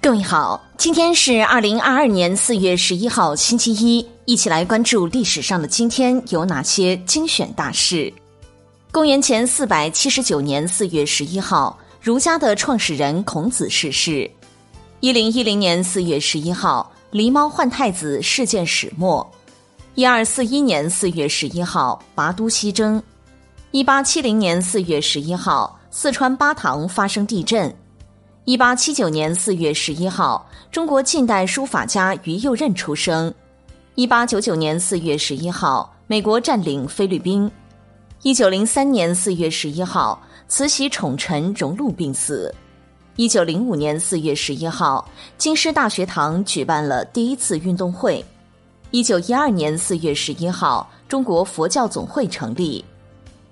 各位好，今天是二零二二年四月十一号，星期一，一起来关注历史上的今天有哪些精选大事。公元前四百七十九年四月十一号，儒家的创始人孔子逝世。一零一零年四月十一号，狸猫换太子事件始末。一二四一年四月十一号，拔都西征。一八七零年四月十一号，四川巴塘发生地震。一八七九年四月十一号，中国近代书法家于右任出生。一八九九年四月十一号，美国占领菲律宾。一九零三年四月十一号，慈禧宠臣荣禄病死。一九零五年四月十一号，京师大学堂举办了第一次运动会。一九一二年四月十一号，中国佛教总会成立。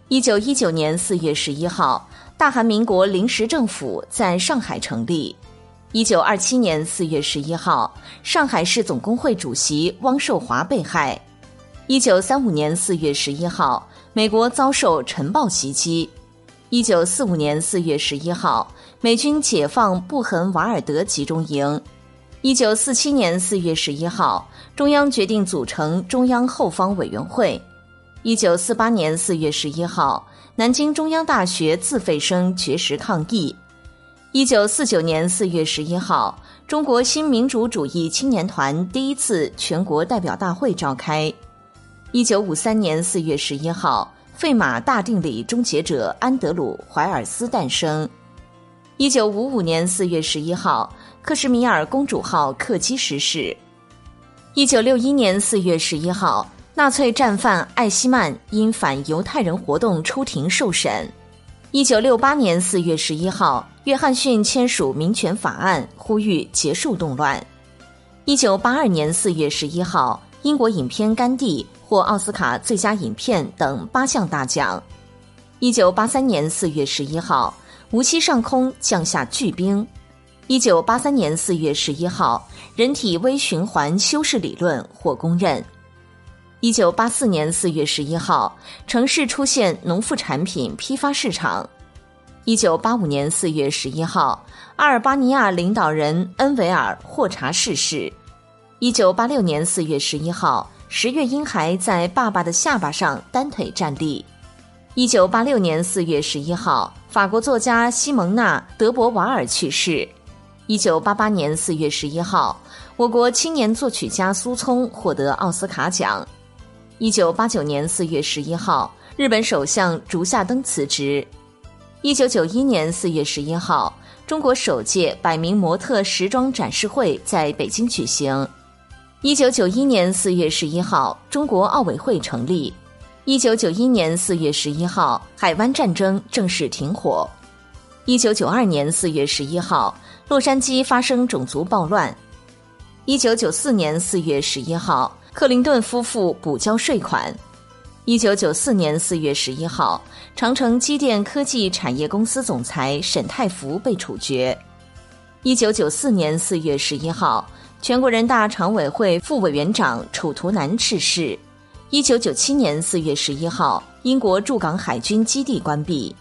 一九一九年四月十一号。大韩民国临时政府在上海成立。一九二七年四月十一号，上海市总工会主席汪寿华被害。一九三五年四月十一号，美国遭受晨爆袭击。一九四五年四月十一号，美军解放布痕瓦尔德集中营。一九四七年四月十一号，中央决定组成中央后方委员会。一九四八年四月十一号。南京中央大学自费生绝食抗议。一九四九年四月十一号，中国新民主主义青年团第一次全国代表大会召开。一九五三年四月十一号，费马大定理终结者安德鲁·怀尔斯诞生。一九五五年四月十一号，克什米尔公主号客机失事。一九六一年四月十一号。纳粹战犯艾希曼因反犹太人活动出庭受审。一九六八年四月十一号，约翰逊签署民权法案，呼吁结束动乱。一九八二年四月十一号，英国影片《甘地》获奥斯卡最佳影片等八项大奖。一九八三年四月十一号，无锡上空降下巨冰。一九八三年四月十一号，人体微循环修饰理论获公认。一九八四年四月十一号，城市出现农副产品批发市场。一九八五年四月十一号，阿尔巴尼亚领导人恩维尔霍查逝世。一九八六年四月十一号，十月婴孩在爸爸的下巴上单腿站立。一九八六年四月十一号，法国作家西蒙娜·德博瓦尔去世。一九八八年四月十一号，我国青年作曲家苏聪获得奥斯卡奖。一九八九年四月十一号，日本首相竹下登辞职。一九九一年四月十一号，中国首届百名模特时装展示会在北京举行。一九九一年四月十一号，中国奥委会成立。一九九一年四月十一号，海湾战争正式停火。一九九二年四月十一号，洛杉矶发生种族暴乱。一九九四年四月十一号。克林顿夫妇补交税款。一九九四年四月十一号，长城机电科技产业公司总裁沈泰福被处决。一九九四年四月十一号，全国人大常委会副委员长楚图南逝世。一九九七年四月十一号，英国驻港海军基地关闭。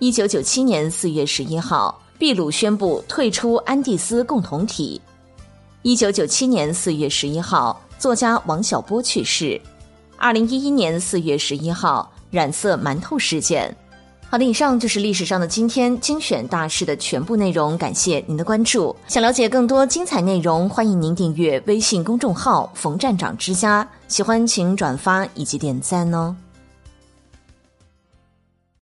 一九九七年四月十一号，秘鲁宣布退出安第斯共同体。一九九七年四月十一号。作家王小波去世。二零一一年四月十一号，染色馒头事件。好的，以上就是历史上的今天精选大事的全部内容。感谢您的关注。想了解更多精彩内容，欢迎您订阅微信公众号“冯站长之家”。喜欢请转发以及点赞哦。